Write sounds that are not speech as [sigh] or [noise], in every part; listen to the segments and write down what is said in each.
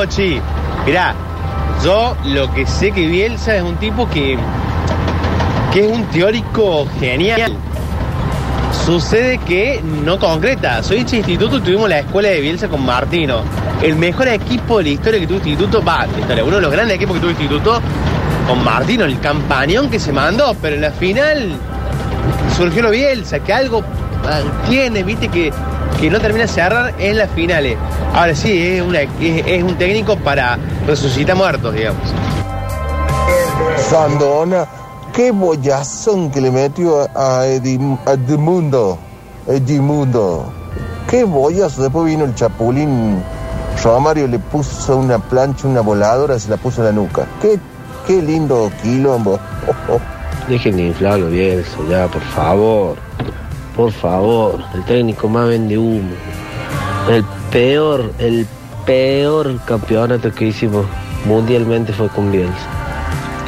Popochi. Mirá, yo lo que sé que Bielsa es un tipo que, que es un teórico genial. Sucede que no concreta. Soy hincha instituto tuvimos la escuela de Bielsa con Martino. El mejor equipo de la historia que tuvo instituto, va, historia, uno de los grandes equipos que tuvo instituto con Martino, el campañón que se mandó, pero en la final surgió lo Bielsa, que algo ah, tiene, viste, que, que no termina de cerrar en las finales. Ahora sí, es, una- es- es un técnico para resucitar muertos, digamos. Sandona, qué bollazón que le metió a, Edmundo. Edmundo. Qué bollazo. Después vino el Chapulín. Romario le puso una plancha, una voladora, se la puso en la nuca. Qué, qué lindo quilombo. [laughs] Dejen de inflarlo, Bielsa, ya, por favor. Por favor. El técnico más vende humo. El peor, el peor campeonato que hicimos mundialmente fue con Bielsa.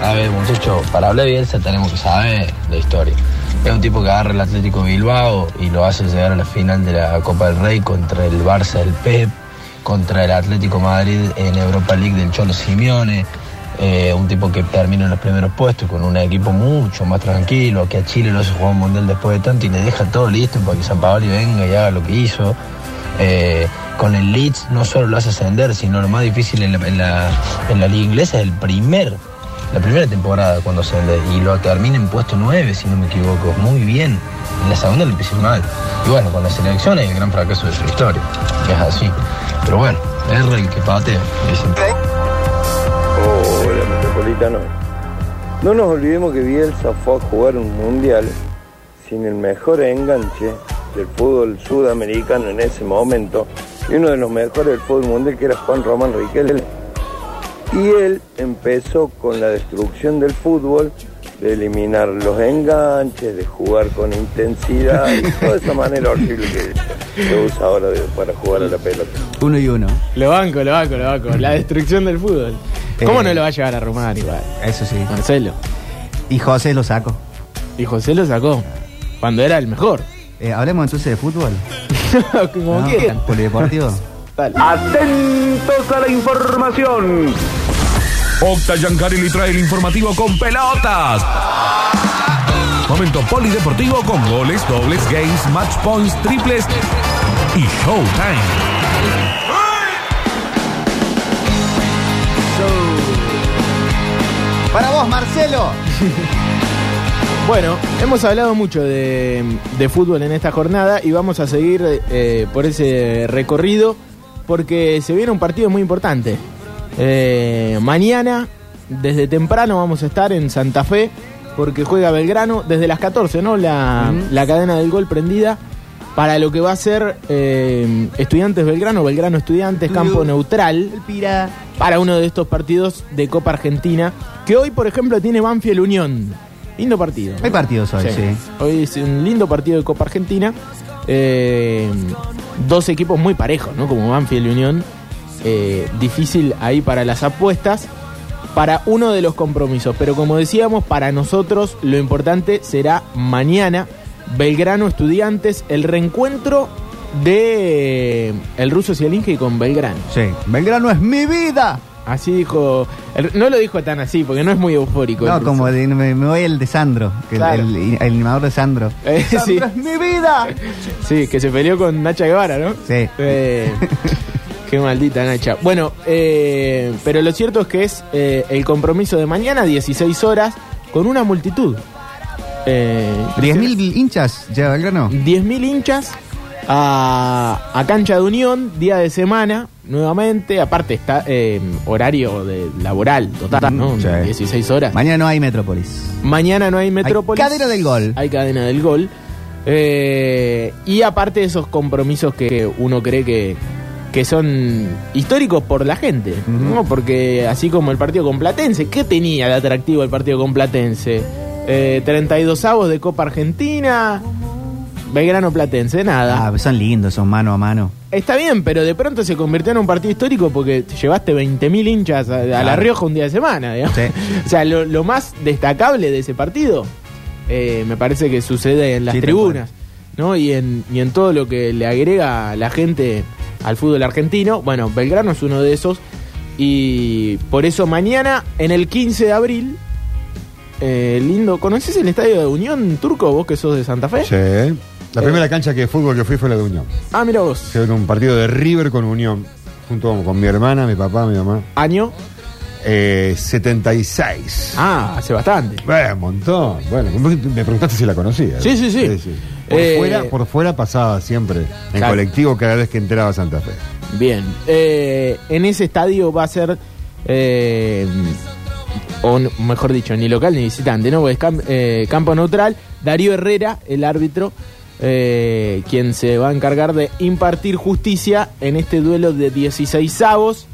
A ver, muchachos, para hablar de Bielsa tenemos que saber la historia. Es un tipo que agarra el Atlético Bilbao y lo hace llegar a la final de la Copa del Rey contra el Barça del Pep, contra el Atlético Madrid en Europa League del Cholo Simeone. Eh, un tipo que termina en los primeros puestos con un equipo mucho más tranquilo, que a Chile lo hace jugar un mundial después de tanto y le deja todo listo para que San Paoli venga y haga lo que hizo. Eh, con el Leeds no solo lo hace ascender, sino lo más difícil en la, en la, liga inglesa es el primer, la primera temporada cuando ascende y lo termina en puesto 9, si no me equivoco, muy bien. En la segunda lo empecé mal. Y bueno, con la selección es el gran fracaso de su historia, es así. Pero bueno, es el que patea, Metropolitano. No nos olvidemos que Bielsa fue a jugar un mundial sin el mejor enganche del fútbol sudamericano en ese momento y uno de los mejores del fútbol mundial que era Juan Román Riquelme. Y él empezó con la destrucción del fútbol, de eliminar los enganches, de jugar con intensidad y toda esa manera horrible que se usa ahora de- para jugar a la pelota. Uno y uno. Lo banco, lo banco, lo banco. La destrucción del fútbol. ¿Cómo Eh. no lo va a llevar a Román igual? Eso sí. Marcelo. Y José lo sacó. Y José lo sacó. Cuando era el mejor. Eh, hablemos entonces de fútbol. [laughs] Como ¿no? quieran. Polideportivo. Dale. Atentos a la información. Octa Yancari le trae el informativo con pelotas. Momento polideportivo con goles, dobles, games, match points, triples y showtime. Para vos, Marcelo. [laughs] Bueno, hemos hablado mucho de, de fútbol en esta jornada y vamos a seguir eh, por ese recorrido porque se viene un partido muy importante. Eh, mañana, desde temprano, vamos a estar en Santa Fe porque juega Belgrano desde las 14, ¿no? La, la cadena del gol prendida para lo que va a ser eh, Estudiantes Belgrano, Belgrano Estudiantes, campo neutral para uno de estos partidos de Copa Argentina, que hoy, por ejemplo, tiene Banfield Unión. Lindo partido. ¿no? Hay partidos hoy, sí. Hoy es un lindo partido de Copa Argentina. Eh, dos equipos muy parejos, ¿no? Como Banfield y Unión. Eh, difícil ahí para las apuestas. Para uno de los compromisos. Pero como decíamos, para nosotros lo importante será mañana. Belgrano Estudiantes, el reencuentro de eh, el ruso Cielinge con Belgrano. Sí. Belgrano es mi vida. Así dijo. el- no lo dijo tan así, porque no es muy eufórico. No, como de- me, me voy el de Sandro, el- Claro. el, el animador de Sandro. [laughs] Eh, sí. ¡Sandro es mi vida! Sí, que se peleó con Nacha Guevara, ¿no? Sí. Eh, [laughs] qué maldita Nacha. Bueno, eh, pero lo cierto es que es eh, el compromiso de mañana, 16 horas, con una multitud. Eh, 10.000 hinchas lleva Belgrano. 10.000 hinchas a, a cancha de unión, día de semana, nuevamente. Aparte está eh, horario de laboral total, ¿no? Sí. 16 horas. Mañana no hay Metrópolis. Mañana no hay Metrópolis. Hay cadena del gol. Hay cadena del gol. Eh, y aparte de esos compromisos que uno cree que, que son históricos por la gente, ¿no? Porque así como el partido con Platense, ¿qué tenía de atractivo el partido con Platense? Eh, 32 avos de Copa Argentina, Belgrano Platense, nada. Ah, son lindos, son mano a mano. Está bien, pero de pronto se convirtió en un partido histórico porque te llevaste 20.000 hinchas a, a La. Rioja un día de semana. digamos. Sí. [laughs] o sea, lo, lo más destacable de ese partido eh, me parece que sucede en las Sí, tribunas ¿no? y, en, y en todo lo que le agrega la gente al fútbol argentino. Bueno, Belgrano es uno de esos Y por eso mañana, en el 15 de abril, eh, lindo, ¿conoces el estadio de Unión Turco, vos que sos de Santa Fe? Sí. La Eh. primera cancha que de fútbol que fui fue la de Unión. Ah, mira vos. Fue un partido de River con Unión, junto con mi hermana, mi papá, mi mamá. Año. Eh, 76. Ah, hace bastante. Bueno, un montón. Bueno, me preguntaste si la conocía. Sí, sí, sí. Por, Eh, fuera, por fuera pasaba siempre en Claro. colectivo cada vez que entraba Santa Fe. Bien. Eh, en ese estadio va a ser. eh, o mejor dicho, ni local ni visitante, ¿no? Es cam- campo neutral. Darío Herrera, el árbitro, quien se va a encargar de impartir justicia en este duelo de 16 avos.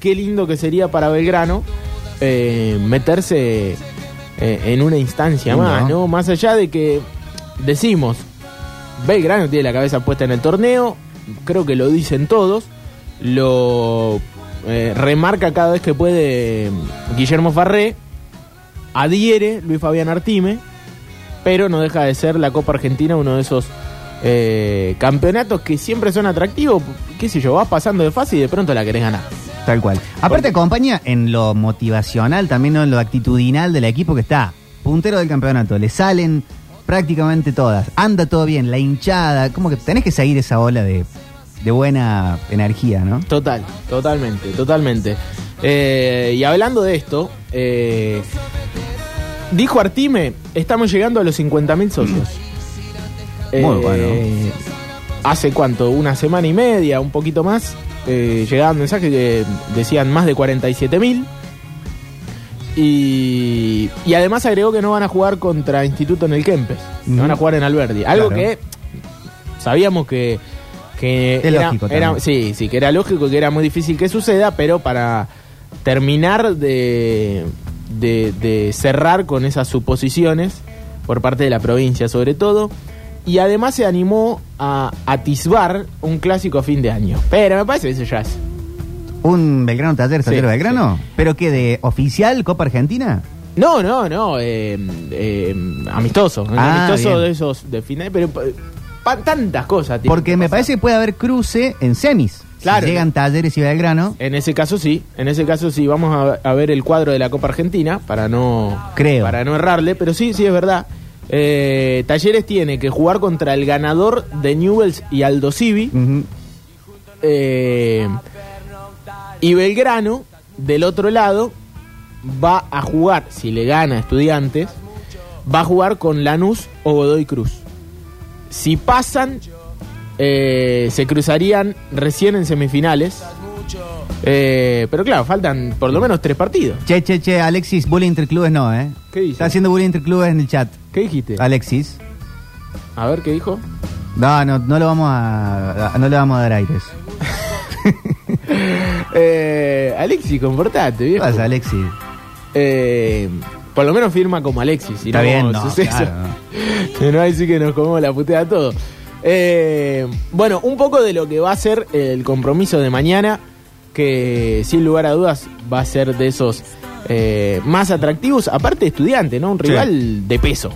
Qué lindo que sería para Belgrano meterse en una instancia más, ¿no? ¿no? Más allá de que decimos, Belgrano tiene la cabeza puesta en el torneo, creo que lo dicen todos, lo eh, remarca cada vez que puede Guillermo Farré, adhiere Luis Fabián Artime, pero no deja de ser la Copa Argentina uno de esos eh, campeonatos que siempre son atractivos, qué sé yo, vas pasando de fase y de pronto la querés ganar. Tal cual. Aparte acompaña en lo motivacional, también ¿no? en lo actitudinal del equipo que está puntero del campeonato. Le salen prácticamente todas. Anda todo bien, la hinchada. Como que tenés que seguir esa ola de, de buena energía, ¿no? Total, totalmente, totalmente. Eh, y hablando de esto, eh, dijo Artime, estamos llegando a los 50.000 socios. Muy Eh, bueno. Hace cuánto, una semana y media, un poquito más, eh, llegaban mensajes que decían más de 47.000. Y, y además agregó que no van a jugar contra Instituto en el Kempes, Ujú. van a jugar en Alberdi. Algo Claro. que sabíamos que, que Es era, lógico era- también. sí, sí, que era lógico que era muy difícil que suceda, pero para terminar de, de, de cerrar con esas suposiciones por parte de la provincia sobre todo. Y además se animó a atisbar un clásico a fin de año. Pero me parece que eso ya es. Un Belgrano Taller, Sí, Taller Belgrano. ¿Pero qué? ¿De oficial Copa Argentina? No, no, no, eh, eh, amistoso. Ah, amistoso bien. de esos de final, pero eh, pa- tantas cosas. Porque que me pasar. parece que puede haber cruce en semis. Claro. Si llegan Talleres y Belgrano, En ese caso sí, en ese caso sí, vamos a, a ver el cuadro de la Copa Argentina para no Creo. para no errarle, pero sí, sí es verdad. Eh, Talleres tiene que jugar contra el ganador de Newells y Aldo Civi. ujú, Eh, y Belgrano, del otro lado, va a jugar, si le gana a Estudiantes, va a jugar con Lanús o Godoy Cruz. Si pasan, eh, se cruzarían recién en semifinales. Eh, pero claro, faltan por lo menos tres partidos. Che, che, che, Alexis, bullying entre clubes no, ¿eh? ¿Qué dice? Está haciendo bullying entre clubes en el chat. ¿Qué dijiste? Alexis. A ver qué dijo. No, no, no lo vamos a, a- no le vamos a dar aires. [laughs] Eh, Alexis, comportate, ¿Qué pasa, Alexis? Eh, por lo menos firma como Alexis. y Está no bien, como no, Suceso. [laughs] claro, Que no hay sí que nos comemos la putea todo. Eh, bueno, un poco de lo que va a ser el compromiso de mañana, que sin lugar a dudas va a ser de esos eh, más atractivos, aparte estudiante, ¿no? Un rival de peso,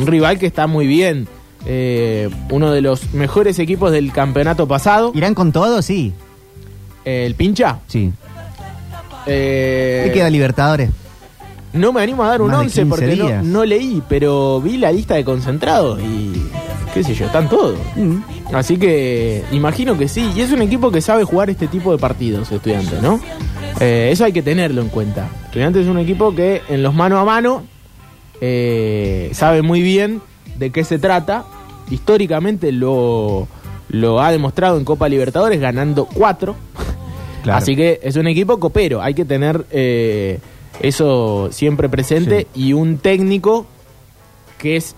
un rival que está muy bien, eh, uno de los mejores equipos del campeonato pasado, ¿Irán con todo? Sí. El Pincha. Sí. Eh, ¿Qué queda Libertadores? No me animo a dar un Más de 11 15 porque no, días. no leí, pero vi la lista de concentrados y qué sé yo, están todos. Mm. Así que imagino que sí. Y es un equipo que sabe jugar este tipo de partidos, estudiantes, ¿no? Eh, eso hay que tenerlo en cuenta. Estudiantes es un equipo que en los mano a mano eh, sabe muy bien de qué se trata. Históricamente lo, lo ha demostrado en Copa Libertadores ganando cuatro. Claro. Así que es un equipo copero, hay que tener eh, eso siempre presente y un técnico que es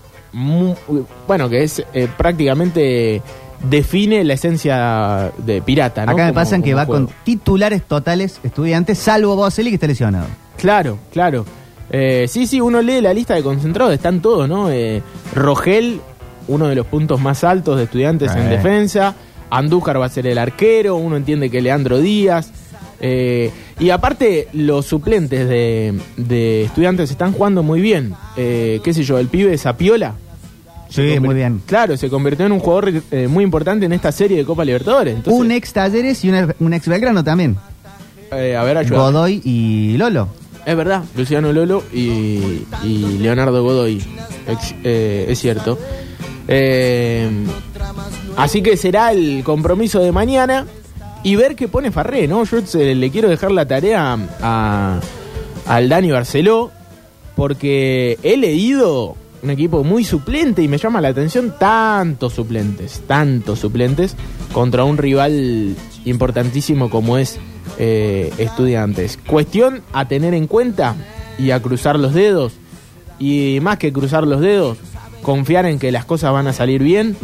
bueno, que es eh, prácticamente define la esencia de pirata, ¿no? Acá me Como- pasan que va juego. con titulares totales estudiantes, salvo Boselli que está lesionado. Claro, claro. Eh, sí, sí, uno lee la lista de concentrados, están todos, ¿no? Eh, Rogel, uno de los puntos más altos de estudiantes en defensa. Andújar va a ser el arquero, uno entiende que Leandro Díaz. eh, y aparte, los suplentes de, de estudiantes están jugando muy bien. Eh, ¿Qué sé yo? El pibe Zapiola. Sí, muy bien. Claro, se convirtió en un jugador eh, muy importante en esta serie de Copa Libertadores. Entonces, un ex Talleres y un, un ex Belgrano también. a ver, ayuda. Godoy y Lolo. Es verdad, Luciano Lolo y, y Leonardo Godoy. Ex- es cierto. Eh, así que será el compromiso de mañana y ver qué pone Farré, ¿no? Yo se- le quiero dejar la tarea a, al Dani Barceló porque he leído un equipo muy suplente y me llama la atención tantos suplentes, tantos suplentes contra un rival importantísimo como es eh, Estudiantes. Cuestión a tener en cuenta y a cruzar los dedos y más que cruzar los dedos, confiar en que las cosas van a salir bien.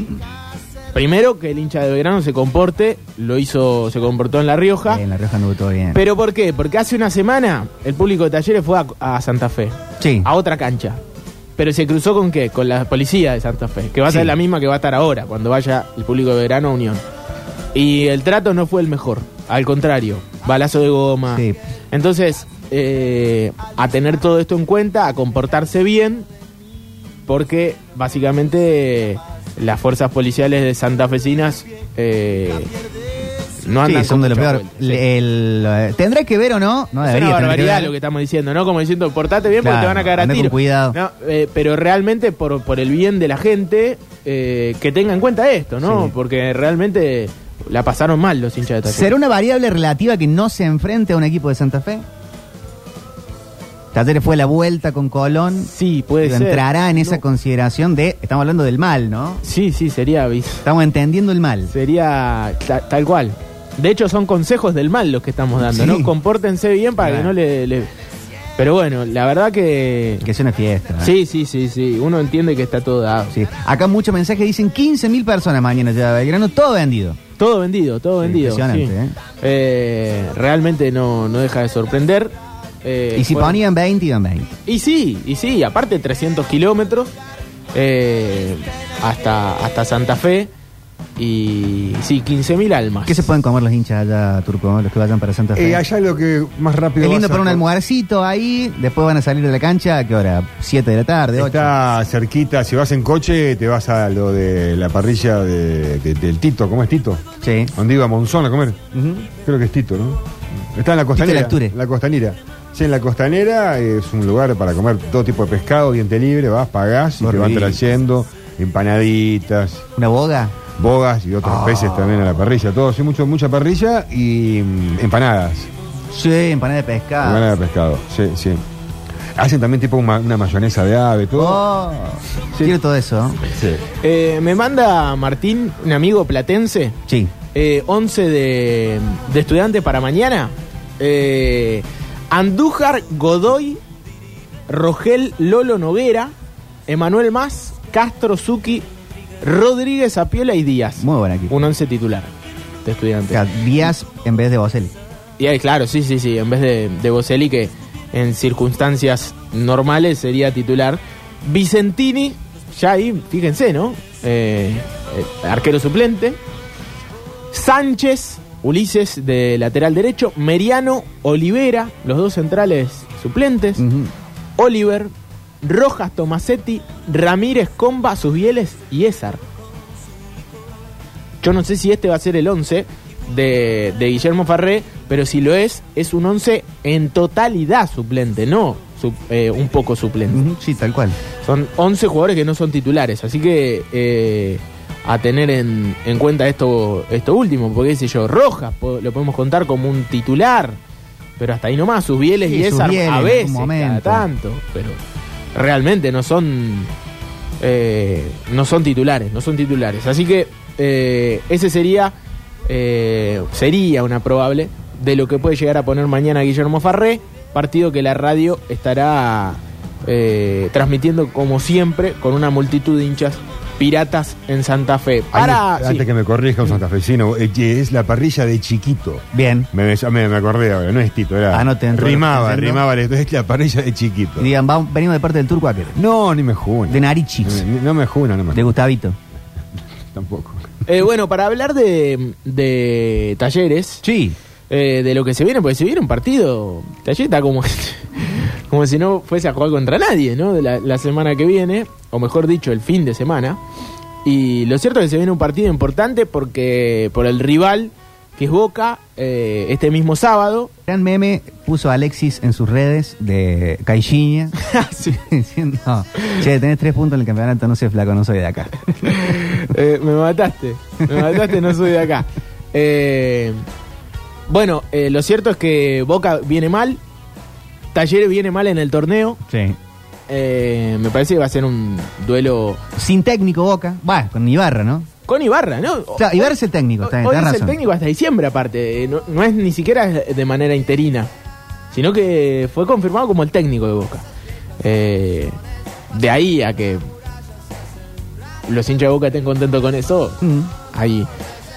Primero que el hincha de Belgrano se comporte, lo hizo, se comportó en La Rioja. En la Rioja anduvo todo bien. ¿Pero por qué? Porque hace una semana el público de Talleres fue a, a Santa Fe, sí. a otra cancha. Pero se cruzó con qué? Con la policía de Santa Fe, que va a Sí. ser la misma que va a estar ahora, cuando vaya el público de verano a Unión. Y el trato no fue el mejor, al contrario, balazo de goma. Sí. Entonces, eh, a tener todo esto en cuenta, a comportarse bien, porque básicamente las fuerzas policiales de santafesinas eh, no andan Sí, son de lo peor. vuelta, sí. Le- el, eh, ¿Tendrá que ver o no? No Es debería una que barbaridad lo que estamos diciendo, ¿no? Como diciendo, portate bien porque te van a cagar a con tiro. cuidado. No, eh, pero realmente por, por el bien de la gente, eh, que tenga en cuenta esto, ¿no? Sí. Porque realmente la pasaron mal los hinchas de Talleres. ¿Será una variable relativa que no se enfrente a un equipo de Santa Fe? Talleres fue la vuelta con Colón. Sí, puede Digo, ser. Entrará en esa No. consideración de. Estamos hablando del mal, ¿no? Sí, sí, sería, Estamos entendiendo el mal. sería ta- tal cual. De hecho, son consejos del mal los que estamos dando, Sí. ¿no? Compórtense bien para que no le, le- Pero bueno, la verdad que... Que sea una fiesta. ¿no? Sí, sí, sí, sí. Uno entiende que está todo dado. Sí. Acá muchos mensajes dicen 15.000 personas mañana ya Belgrano, todo vendido. Todo vendido, todo vendido. impresionante, sí. ¿eh? Eh, realmente no, no deja de sorprender. Eh, y si ponían 20, iban 20. Y sí, y sí, aparte 300 kilómetros eh, hasta, hasta Santa Fe. Y sí, 15.000 almas. ¿Qué se pueden comer los hinchas allá, Turco, los que vayan para Santa Fe? Eh, allá lo que más rápido. es lindo para un almuercito ahí, después van a salir de la cancha, ¿a qué hora? ¿7 de la tarde? 8? Está cerquita, si vas en coche, te vas a lo de la parrilla de- de- del Tito, ¿cómo es Tito? Sí. Donde iba Monzón a comer. Creo que es Tito, ¿no? Está en la costanera. Lecture. La costanera. Sí, en la costanera es un lugar para comer todo tipo de pescado, diente libre, vas, pagás y te van rico. trayendo empanaditas, ¿Una boga? bogas y otros Ah. peces también a la parrilla. Todo, sí, mucho, mucha parrilla y mm, empanadas. Sí, empanada de pescado. Empanadas de pescado, sí, sí. Hacen también tipo una, una mayonesa de ave, todo. Oh, quiero todo eso. Sí. Eh, me manda Martín, un amigo platense, Sí. eh, 11 de, de estudiantes para mañana. Eh, Andújar, Godoy, Rogel, Lolo Noguera, Emanuel Más, Castro, Zucchi, Rodríguez, Apiola y Díaz. Muy buen equipo. Un 11 titular de estudiantes. O sea, Díaz en vez de Boselli. Y ahí, claro, sí, sí, sí. En vez de, de Boselli, que en circunstancias normales sería titular. Vicentini, ya ahí, fíjense, ¿no? Eh, eh, arquero suplente. Sánchez, Ulises de lateral derecho. Meriano, Olivera, los dos centrales suplentes. Oliver, Rojas, Tomasetti, Ramírez, Comba, Susbieles y Ezar. Yo no sé si este va a ser el 11 de, de Guillermo Farré, pero si lo es, es un 11 en totalidad suplente, no eh, un poco suplente. Sí, tal cual. Son 11 jugadores que no son titulares, así que eh, a tener en, en cuenta esto, esto último, porque sé yo, Rojas po- lo podemos contar como un titular, pero hasta ahí nomás, sus bieles Sí, y sus Ezar Bieles en a veces, cada tanto, pero realmente no son eh, no son titulares, no son titulares. Así que eh, ese sería eh, sería una probable de lo que puede llegar a poner mañana Guillermo Farré, partido que la radio estará eh, transmitiendo como siempre con una multitud de hinchas piratas en Santa Fe. Para, Ahí, sí. Antes que me corrija un santafesino, eh, es la parrilla de chiquito. Bien. Me, me, me acordé ahora, no es Tito, era. Anoten que rimaba, rimaba, esto [laughs] es la parrilla de chiquito. Y digan, vamos, venimos de parte del Turco aquel. No, ni me juna. De Narichis. No, no me juna, no me De Gustavito. [laughs] Tampoco. Eh, bueno, para hablar de, de talleres, Sí. eh, de lo que se viene, porque se viene un partido, Talleres está como, como si no fuese a jugar contra nadie, ¿no? De la, la semana que viene, o mejor dicho, el fin de semana. Y lo cierto es que se viene un partido importante porque por el rival que es Boca, eh, este mismo sábado. Gran meme puso Alexis en sus redes de Caixinha. [laughs] [laughs] diciendo, che, tenés tres puntos en el campeonato, no sé, flaco, no soy de acá. [laughs] Eh, me mataste, me mataste, no soy de acá. Eh, bueno, lo cierto es que Boca viene mal, Talleres viene mal en el torneo. Sí. Eh, me parece que va a ser un duelo Sin técnico Boca. Va, con Ibarra, ¿no? con Ibarra, ¿no? Claro, Ibarra es el técnico, está Hoy es el técnico hasta diciembre, aparte. Eh, No, no es ni siquiera de manera interina, sino que fue confirmado como el técnico de Boca. Eh, de ahí a que los hinchas de Boca estén contentos con eso, Mm. hay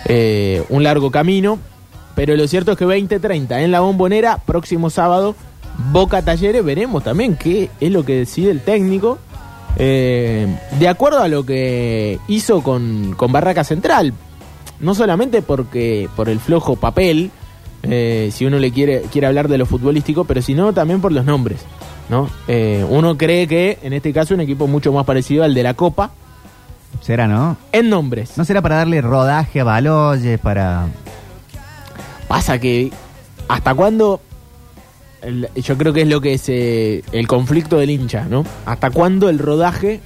eh, un largo camino. Pero lo cierto es que 20-30 en la bombonera, próximo sábado, Boca Talleres, veremos también qué es lo que decide el técnico. Eh, de acuerdo a lo que hizo con, con Barraca Central, no solamente porque por el flojo papel, eh, si uno le quiere, quiere hablar de lo futbolístico, pero sino también por los nombres. ¿no? Eh, uno cree que en este caso un equipo mucho más parecido al de la Copa Será, ¿no? en nombres. ¿No será para darle rodaje a Baloyes, para... Pasa que hasta cuándo el- yo creo que es lo que es eh, el conflicto del hincha, ¿no? Hasta cuándo el rodaje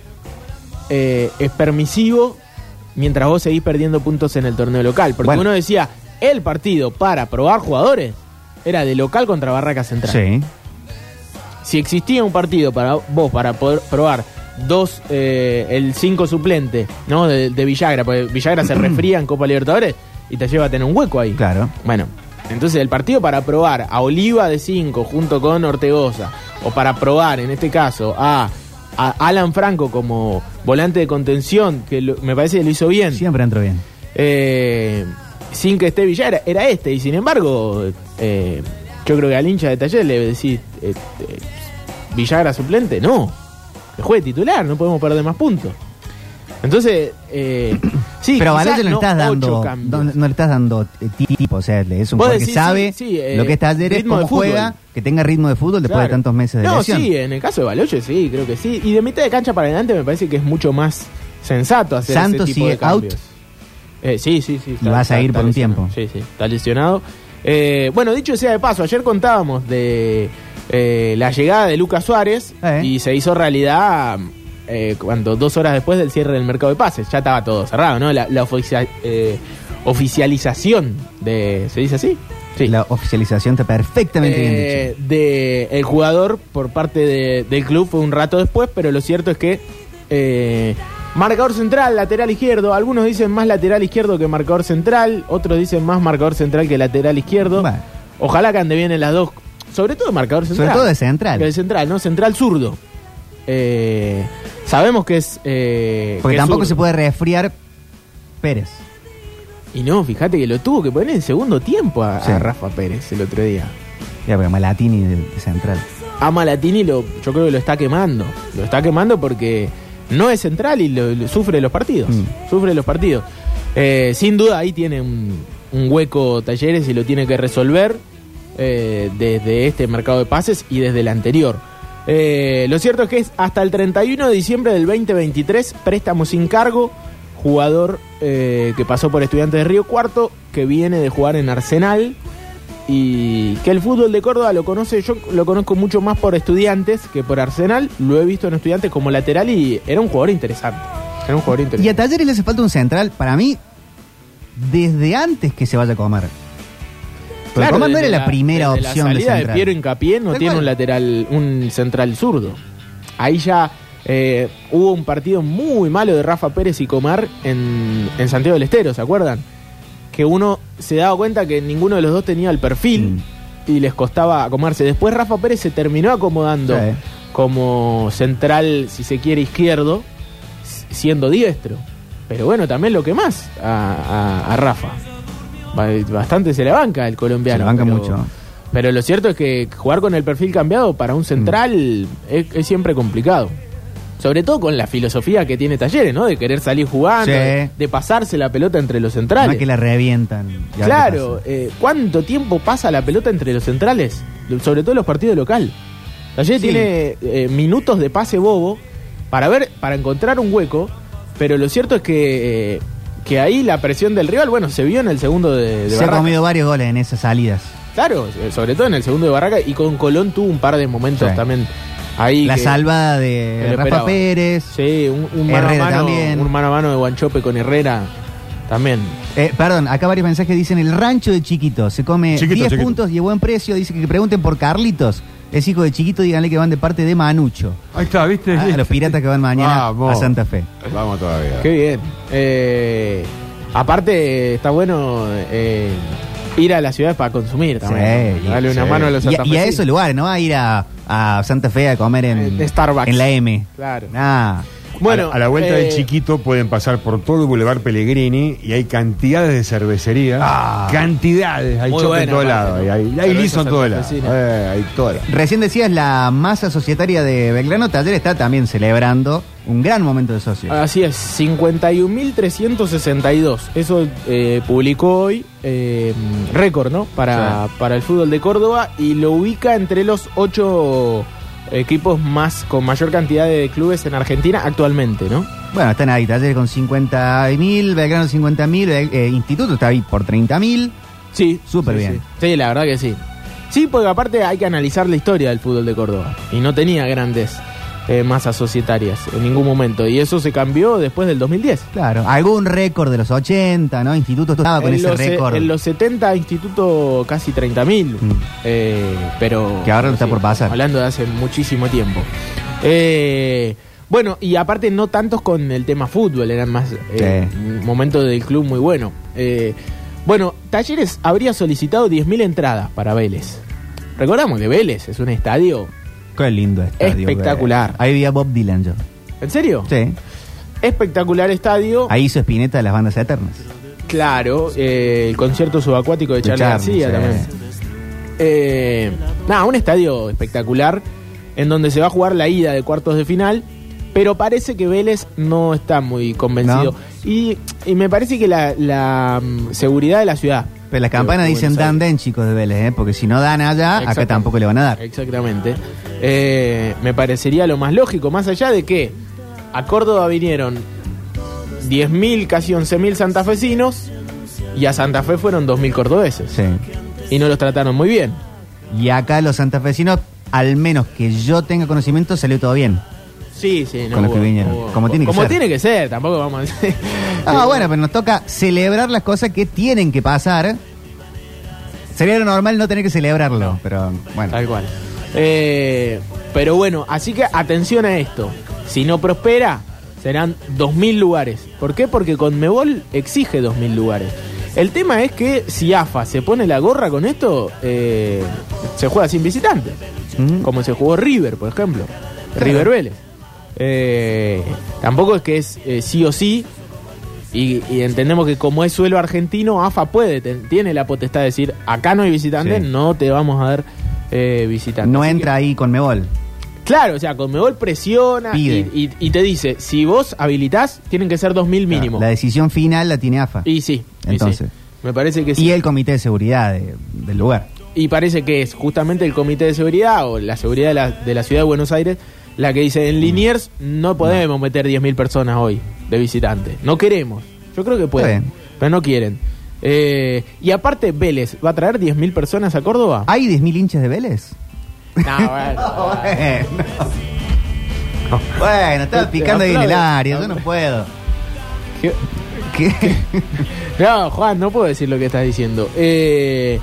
eh, es permisivo mientras vos seguís perdiendo puntos en el torneo local. Porque Bueno. uno decía, el partido para probar jugadores era de local contra Barraca Central. Sí. Si existía un partido para vos para poder probar dos, eh, el 5 suplente, ¿no? De, de Villagra, porque Villagra se [clears throat] refría en Copa Libertadores y te lleva a tener un hueco ahí. Claro. Bueno, entonces el partido para probar a Oliva de 5 junto con Ortegoza, o para probar en este caso a, a Alan Franco como volante de contención, que lo- me parece que lo hizo bien, Siempre entro bien. eh, sin que esté Villagra, era este, y sin embargo, eh, yo creo que al hincha de taller le decís, eh, eh, Villagra suplente, no, que juegue titular, no podemos perder más puntos. Entonces, eh, [coughs] sí, Pero Baloyes no, le estás ocho dando, cambios. no, no le estás dando eh, tipo, o sea, es un jugador que sabe sí, sí, eh, lo que es Talleres, ritmo cómo de juega, que tenga ritmo de fútbol después de Claro. tantos meses de no, lesión. sí, en el caso de Baloyes sí, creo que sí. Y de mitad de cancha para adelante me parece que es mucho más sensato hacer Santos ese tipo sigue de cambios. out. Eh, sí, sí, sí. Y va a seguir por un tiempo. Sí, sí, está lesionado. Eh, bueno, dicho sea de paso, ayer contábamos de eh, la llegada de Lucas Suárez y se hizo realidad eh, cuando dos horas después del cierre del mercado de pases. Ya estaba todo cerrado, ¿no? La, la oficia- eh, oficialización de... ¿Se dice así? Sí. La oficialización está perfectamente bien Eh, dicho. de el jugador por parte de- del club fue un rato después, pero lo cierto es que eh, marcador central, lateral izquierdo, algunos dicen más lateral izquierdo que marcador central, otros dicen más marcador central que lateral izquierdo. Bueno. Ojalá que ande bien en las dos, sobre todo marcador central. Sobre todo de central. De central, ¿no? Central zurdo. Eh, sabemos que es... eh, Porque que es tampoco se puede resfriar Pérez. Y no, fíjate que lo tuvo que poner en segundo tiempo a, Sí. Rafa Pérez el otro día. Ya, porque Malatini de, de central. a Malatini lo, yo creo que lo está quemando. Lo está quemando porque no es central y lo, lo- sufre los partidos. Mm. Sufre los partidos. Eh, sin duda ahí tiene un, un hueco Talleres y lo tiene que resolver eh, desde este mercado de pases y desde el anterior. Eh, lo cierto es que es hasta el 31 de diciembre del 2023, préstamo sin cargo, jugador eh, que pasó por Estudiantes de Río Cuarto, que viene de jugar en Arsenal y que el fútbol de Córdoba lo conoce, yo lo conozco mucho más por Estudiantes que por Arsenal, lo he visto en Estudiantes como lateral y era un jugador interesante. Era un jugador Y a interesante. Talleres le hace falta un central, para mí, desde antes que se vaya a comer. Claro, Coman no era la, primera desde opción la de salida de, central. Piero Incapié no tiene cual. un lateral, un central zurdo. Ahí ya eh, hubo un partido muy malo de Rafa Pérez y Comar en, en Santiago del Estero, ¿se acuerdan? Que uno se daba cuenta que ninguno de los dos tenía el perfil Mm. y les costaba acomodarse. Después Rafa Pérez se terminó acomodando Sí. como central, si se quiere, izquierdo, siendo diestro. Pero bueno, también lo que más a, a- a Rafa. Ba- Bastante se le banca el colombiano. Se le banca pero- mucho. Pero lo cierto es que jugar con el perfil cambiado para un central es, es siempre complicado. Sobre todo con la filosofía que tiene Talleres, ¿no? De querer salir jugando, Sí. de, de pasarse la pelota entre los centrales. es que la revientan. Claro, eh, ¿cuánto tiempo pasa la pelota entre los centrales? Sobre todo en los partidos local. Talleres Sí. tiene eh, minutos de pase bobo para ver, para encontrar un hueco, pero lo cierto es que, eh, que ahí la presión del rival, bueno, se vio en el segundo de, de Se ha comido varios goles en esas salidas. Claro, eh, sobre todo en el segundo de Barraca y con Colón tuvo un par de momentos Sí. también ahí. La que- salvada de Rafa esperaba. Pérez. Sí, un, un mano a Herrera mano, también. un mano a mano de Guanchope con Herrera también. Eh, perdón, acá varios mensajes dicen el rancho de Chiquito. Se come Chiquito, 10 Chiquito. puntos y a buen precio. Dice que pregunten por Carlitos. Es hijo de Chiquito, díganle que van de parte de Manucho. Ahí está, ¿viste? Ah, a los piratas que van mañana Vamos. a Santa Fe. Vamos todavía. Qué bien. Eh, aparte, está bueno eh, ir a las ciudades para consumir también. Sí, ¿no? Darle una sí. mano a los Y, a- y a esos lugares, ¿no? A ir a, a Santa Fe a comer en, En Starbucks. en la M. Claro. Ah, Bueno, a, la, a la vuelta eh, del chiquito pueden pasar por todo el Boulevard Pellegrini y hay cantidades de cervecería. Ah. Cantidades, hay chope en lados. ¿no? Hay, hay liso en lados. santafesina. Eh, hay todas. recién decías la masa societaria de Belgrano. Taller está también celebrando un gran momento de socio. Así es, 51.362. Eso eh, publicó hoy eh, récord, ¿no? Para, para el fútbol de Córdoba y lo ubica entre los ocho equipos más con mayor cantidad de clubes en Argentina actualmente, ¿no? Bueno, están ahí, Taller con 50.000, Belgrano 50.000, eh, Instituto está ahí por 30.000. Sí, Súper sí, bien. Sí. Sí, la verdad que sí. Sí, porque aparte hay que analizar la historia del fútbol de Córdoba y no tenía grandes eh, masas societarias en ningún momento y eso se cambió después del 2010. Claro, algún récord de los 80, ¿no? Instituto estaba con en, ese récord. en los 70 instituto casi 30.000, Mm. eh, pero... Que ahora está por pasar. Hablando de hace muchísimo tiempo. Eh, bueno, y aparte no tantos con el tema fútbol, eran más eh, Sí. un momento del club muy bueno. Eh, bueno, Talleres habría solicitado 10.000 entradas para Vélez. Recordamos que Vélez es un estadio... Qué lindo estadio. Espectacular. Ahí vi a Bob Dylan yo. ¿En serio? Sí. Espectacular estadio. Ahí hizo Spinetta de las bandas eternas. Claro, eh, el concierto subacuático de Charlie García sí. también. Eh, nada, un estadio espectacular en donde se va a jugar la ida de cuartos de final, pero parece que Vélez no está muy convencido. Y, y me parece que la, la, mm, seguridad de la ciudad. Pero las campanas de dicen Buenos dan Aires. den, chicos de Vélez, ¿eh? Porque si no dan allá, acá Exactamente. tampoco le van a dar. Exactamente. Eh, me parecería lo más lógico, más allá de que a Córdoba vinieron 10.000, casi 11.000 santafesinos y a Santa Fe fueron 2.000 cordobeses. Sí. Y no los trataron muy bien. Y acá los santafesinos, al menos que yo tenga conocimiento, salió todo bien. Sí, sí, no Con los que vinieron. hubo- Como tiene que como ser. tiene que ser, tampoco vamos a decir. Ah, bueno, pero nos toca celebrar las cosas que tienen que pasar. Sería lo normal no tener que celebrarlo, pero bueno. Tal cual. Eh, pero bueno, así que atención a esto. Si no prospera, serán 2.000 lugares. ¿Por qué? Porque Conmebol exige 2.000 lugares. El tema es que si AFA se pone la gorra con esto, eh, se juega sin visitantes. Como se jugó River, por ejemplo. River Vélez. Eh, tampoco es que es eh, sí o sí. Y, y entendemos que como es suelo argentino, AFA puede, tiene la potestad de decir, acá no hay visitantes, Sí. no te vamos a dar eh, visitantes. No Así entra ahí con Mebol. claro, o sea, Conmebol presiona y, y- y te dice, si vos habilitás, tienen que ser 2.000 mínimo. La decisión final la tiene AFA. Y sí. y Entonces. sí. Me parece que sí. Y el comité de seguridad de- del lugar. Y parece que es justamente el Comité de Seguridad o la seguridad de la, de la Ciudad de Buenos Aires la que dice, en Liniers no podemos meter 10.000 personas hoy de visitantes. No queremos. Yo creo que pueden, bien. pero no quieren. Eh, y aparte, Vélez, ¿va a traer 10.000 personas a Córdoba? ¿Hay 10.000 hinchas de Vélez? No, bueno. [laughs] bueno. Bueno, estaba picando ahí en el área, yo no puedo. ¿Qué? ¿Qué? [laughs] No, Juan, no puedo decir lo que estás diciendo. Eh,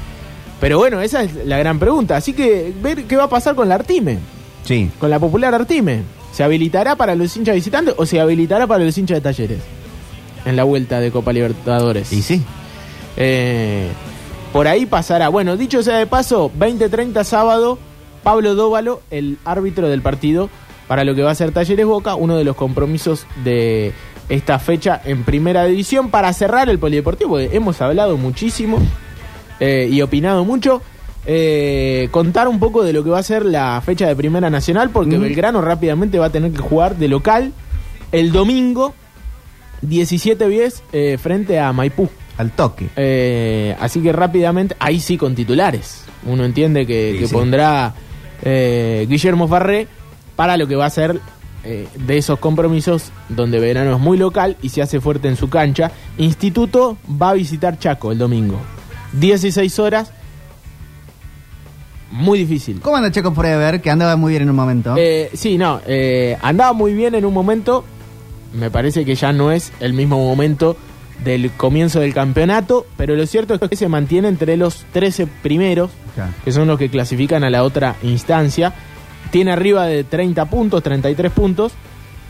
pero bueno, esa es la gran pregunta. Así que ver qué va a pasar con la Artime, Sí. con la popular Artime. ¿Se habilitará para los hinchas visitantes o se habilitará para los hinchas de talleres? En la vuelta de Copa Libertadores. Y sí. Eh, por ahí pasará. Bueno, dicho sea de paso, 20-30 sábado, Pablo Dóvalo, el árbitro del partido, para lo que va a ser Talleres Boca, uno de los compromisos de esta fecha en primera división para cerrar el polideportivo. Hemos hablado muchísimo eh, y opinado mucho. Eh, contar un poco de lo que va a ser la fecha de Primera Nacional, porque Mm. Belgrano rápidamente va a tener que jugar de local el domingo 17-10 eh, frente a Maipú. Al toque. Eh, así que rápidamente, ahí sí con titulares. Uno entiende que, Sí, que sí. pondrá Guillermo Farré para lo que va a ser de esos compromisos donde Belgrano es muy local y se hace fuerte en su cancha. Instituto va a visitar Chaco el domingo. 16 horas. Muy difícil. ¿Cómo anda Checo Forever? Que andaba muy bien en un momento. Eh, sí, no, eh, andaba muy bien en un momento. Me parece que ya no es el mismo momento del comienzo del campeonato, pero lo cierto es que se mantiene entre los 13 primeros, que son los que clasifican a la otra instancia. Tiene arriba de 30 puntos, 33 puntos,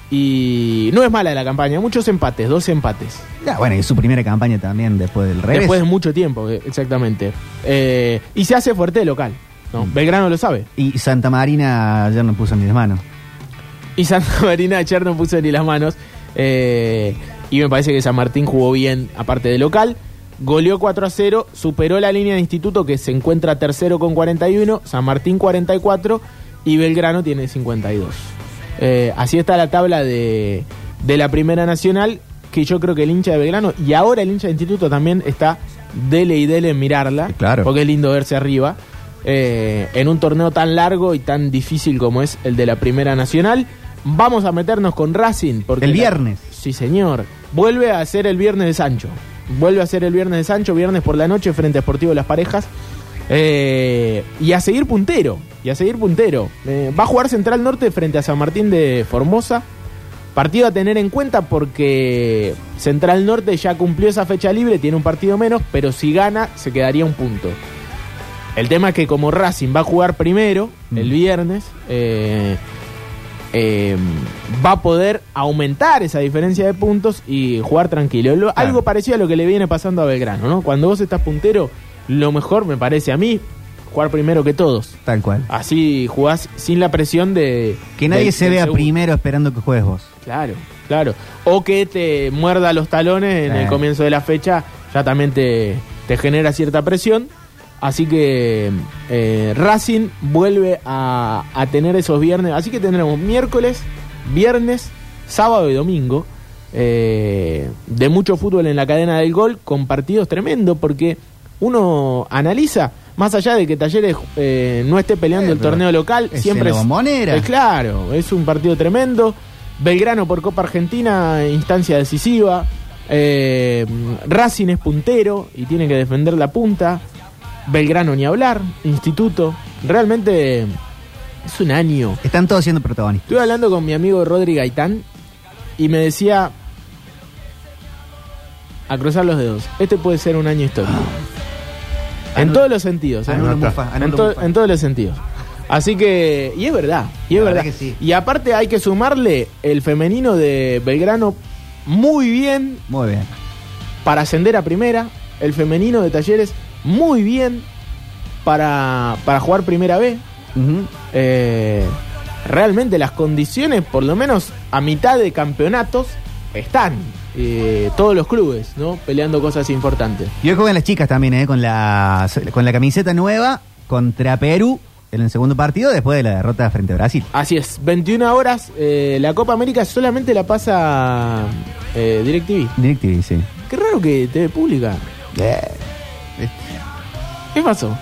y no es mala la campaña, muchos empates, dos empates. Ya, bueno, y su primera campaña también después del revés. Después de mucho tiempo, exactamente. Eh, y se hace fuerte de local. ¿No? Belgrano lo sabe. Y Santa Marina ayer no puso ni las manos. Y Santa [laughs] Marina ayer no puso ni las manos. eh, y me parece que San Martín jugó bien, aparte de local. Goleó 4 a 0, superó la línea de instituto que se encuentra tercero con 41, San Martín 44 y Belgrano tiene 52. Eh, así está la tabla de, de la Primera Nacional, que yo creo que el hincha de Belgrano y ahora el hincha de instituto también está dele y dele en mirarla, Claro. porque es lindo verse arriba. Eh, en un torneo tan largo y tan difícil como es el de la Primera Nacional. Vamos a meternos con Racing. Porque El la- viernes. Sí, señor. Vuelve a ser el viernes de Sancho. Vuelve a ser el viernes de Sancho, viernes por la noche, frente a Sportivo Las Parejas. Eh, y a seguir puntero. Y a seguir puntero. Eh, va a jugar Central Norte frente a San Martín de Formosa. Partido a tener en cuenta porque Central Norte ya cumplió esa fecha libre, tiene un partido menos, pero si gana se quedaría un punto. El tema es que como Racing va a jugar primero, el viernes, eh, eh, va a poder aumentar esa diferencia de puntos y jugar tranquilo. Lo- Algo parecido a lo que le viene pasando a Belgrano, ¿no? Cuando vos estás puntero, lo mejor me parece a mí, jugar primero que todos. Tal cual. Así jugás sin la presión de... Que nadie se vea segundo. primero esperando que juegues vos. Claro, claro. O que te muerda los talones en el comienzo de la fecha, ya también te, te genera cierta presión. Así que eh, Racing vuelve a, a tener esos viernes. Así que tendremos miércoles, viernes, sábado y domingo eh, de mucho fútbol en la cadena del gol con partidos tremendos porque uno analiza, más allá de que Talleres eh, no esté peleando Eh, el torneo local, es siempre Bombonera. es claro, es un partido tremendo. Belgrano por Copa Argentina, instancia decisiva. Eh, Racing es puntero y tiene que defender la punta. Belgrano ni hablar, Instituto. Realmente es un año. Están todos siendo protagonistas. Estuve hablando con mi amigo Rodri Gaitán y me decía, a cruzar los dedos, este puede ser un año histórico. En Anul- todos los sentidos. ¿eh? Mufa, en, to- en todos los sentidos. Así que, y es verdad, y es La verdad. verdad que sí. Y aparte hay que sumarle el femenino de Belgrano muy bien Muy bien. para ascender a primera, el femenino de Talleres muy bien para, para jugar primera B. Eh, realmente las condiciones, por lo menos a mitad de campeonatos, están. Eh, todos los clubes, ¿no? Peleando cosas importantes. Y hoy juegan las chicas también, ¿eh? Con la, con la camiseta nueva contra Perú en el segundo partido después de la derrota frente a Brasil. Así es, 21 horas. eh, la Copa América solamente la pasa eh, DirecTV. DirecTV, sí. Qué raro que TV Pública. ¿Qué pasó?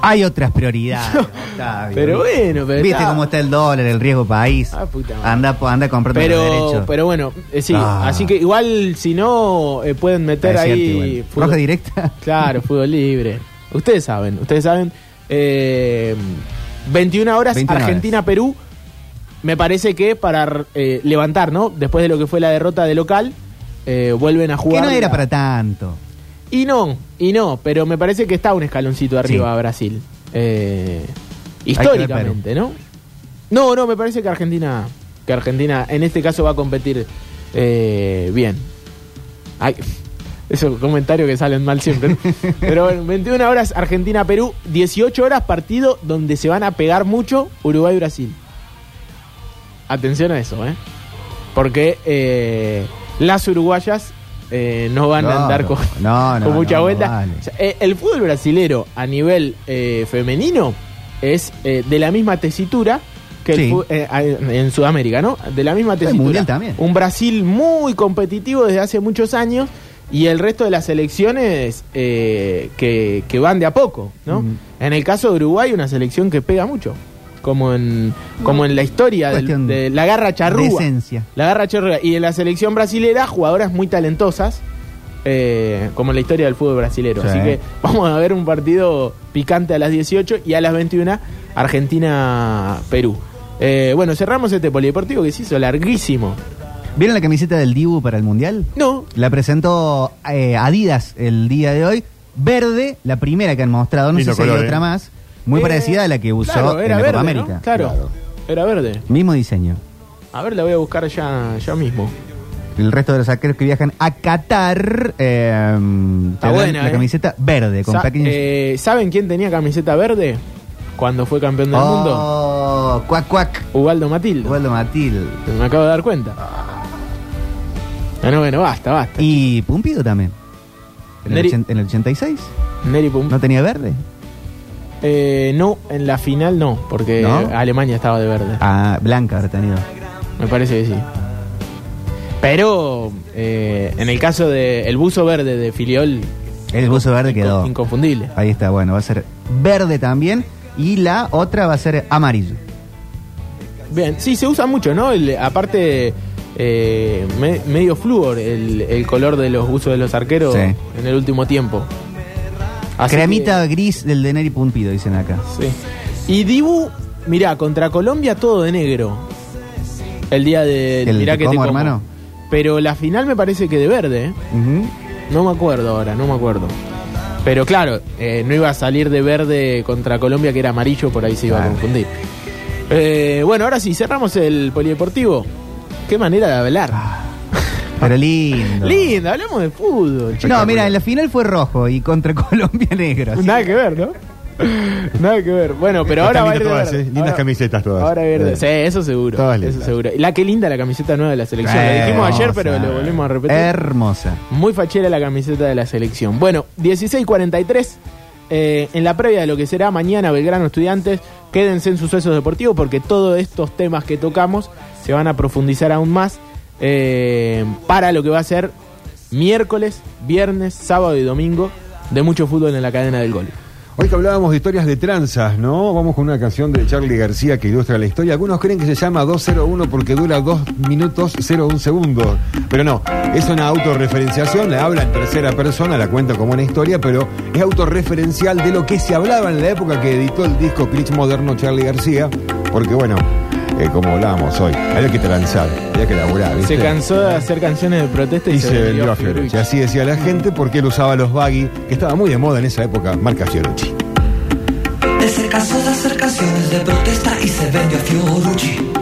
Hay otras prioridades. [laughs] Octavio. Pero bueno, pero Viste está- cómo está el dólar, el riesgo país. Ah, puta madre. Anda, anda a comprarte los Pero, derechos. pero bueno, eh, sí, Ah. así que igual si no eh, pueden meter Es cierto, ahí fútbol- Roja directa. [laughs] Claro, fútbol libre. Ustedes saben, ustedes saben. eh, 21 horas 21 horas. Argentina-Perú. Me parece que para eh, levantar, ¿no? Después de lo que fue la derrota de local, vuelven a Que jugar. no era la- para tanto. Y no, y no, pero me parece que está un escaloncito arriba Sí. a Brasil. Eh, históricamente, ¿no? No, no, me parece que Argentina, que Argentina en este caso va a competir eh, bien. Ay, [laughs] esos comentarios que salen mal siempre. ¿no? [laughs] Pero bueno, 21 horas Argentina-Perú, 18 horas partido donde se van a pegar mucho Uruguay-Brasil. Atención a eso, ¿eh? Porque eh, las uruguayas eh, no van a andar con, [laughs] no, no, con mucha vuelta. vale. O sea, eh, el fútbol brasilero a nivel eh, femenino es eh, de la misma tesitura que el Sí. fu- eh, en Sudamérica, ¿no? De la misma tesitura. también. Un Brasil muy competitivo desde hace muchos años y el resto de las selecciones eh, que, que van de a poco, ¿no? Ujú. En el caso de Uruguay, una selección que pega mucho. Como en, como en la historia del- Cuestión de la garra charrúa. de esencia. La garra charrúa. Y en la selección brasilera, jugadoras muy talentosas, eh, como en la historia del fútbol brasilero. Sí. Así que vamos a ver un partido picante a las 18 y a las 21 Argentina-Perú. Eh, bueno, cerramos este polideportivo que se hizo larguísimo. ¿Vieron la camiseta del Dibu para el Mundial? No. La presentó eh, Adidas el día de hoy. Verde, la primera que han mostrado, no Lindo sé si hay color, otra ¿eh? más. Muy Eh, parecida a la que usó claro, en la verde, Copa ¿no? América. Claro, Claro. era verde. Mismo diseño. A ver, la voy a buscar ya, ya mismo. El resto de los arqueros que viajan a Qatar eh, tendrán buena, la eh. camiseta verde con Sa- pequeños. eh, ¿Saben quién tenía camiseta verde cuando fue campeón del mundo? oh, cuac cuac. Ubaldo Matildo. Ubaldo Matil. Me acabo de dar cuenta. Bueno, bueno, basta, basta. Y Pumpido también. En el, Neri- ochen- en el 86. Neri Pum. ¿No tenía verde? Eh, no, en la final no, porque ¿No? Alemania estaba de verde. Ah, blanca habrá tenido. Me parece que sí. Pero eh, en el caso del el buzo verde de Filiol, El buzo verde quedó. inconfundible. Ahí está, bueno, va a ser verde también. Y la otra va a ser amarillo. Bien, sí, se usa mucho, ¿no? El- aparte, eh, me- medio flúor el, el color de los buzos de los arqueros Sí. en el último tiempo. Así Cremita gris del de Neri Pumpido, dicen acá. sí. Y Dibu, mirá, contra Colombia todo de negro. El día de ¿El mirá te que como, te como. hermano? Pero la final me parece que de verde, ¿eh? No me acuerdo ahora, no me acuerdo. Pero claro, eh, no iba a salir de verde contra Colombia, que era amarillo, por ahí se iba a confundir. Eh, bueno, ahora sí, cerramos el polideportivo. Qué manera de hablar. Pero [laughs] lindo. Lindo, hablamos de fútbol. No, mira, en la final fue rojo y contra [laughs] Colombia negro. así Nada que ver, ¿no? [laughs] Nada que ver. Bueno, pero Están ahora va a ir de lindas todas, verde. ¿eh? Lindas Ahora- camisetas todas. Ahora va a ir de- Eh. Sí, eso seguro. Todas Eso lindas. seguro. Y La que linda la camiseta nueva de la selección. Lo dijimos ayer, pero lo volvemos a repetir. Hermosa. Muy fachera la camiseta de la selección. Bueno, 16.43. eh, en la previa de lo que será mañana Belgrano Estudiantes, quédense en sucesos deportivos porque todos estos temas que tocamos se van a profundizar aún más eh, para lo que va a ser miércoles, viernes, sábado y domingo de mucho fútbol en la cadena del gol. Hoy que hablábamos de historias de tranzas, ¿no? Vamos con una canción de Charlie García que ilustra la historia. Algunos creen que se llama 201 porque dura 2 minutos 01 segundos. Pero no, es una autorreferenciación, la habla en tercera persona, la cuenta como una historia, pero es autorreferencial de lo que se hablaba en la época que editó el disco Clich Moderno Charlie García. Porque bueno, eh, como hablábamos hoy, había que transar, había que laburar, ¿viste? Se cansó de hacer canciones de protesta y, Y se vendió a Fiorucci. Fiorucci. Así decía la gente porque él usaba los baggy, que estaba muy de moda en esa época, marca Fiorucci. Él se cansó de hacer canciones de protesta y se vendió a Fiorucci.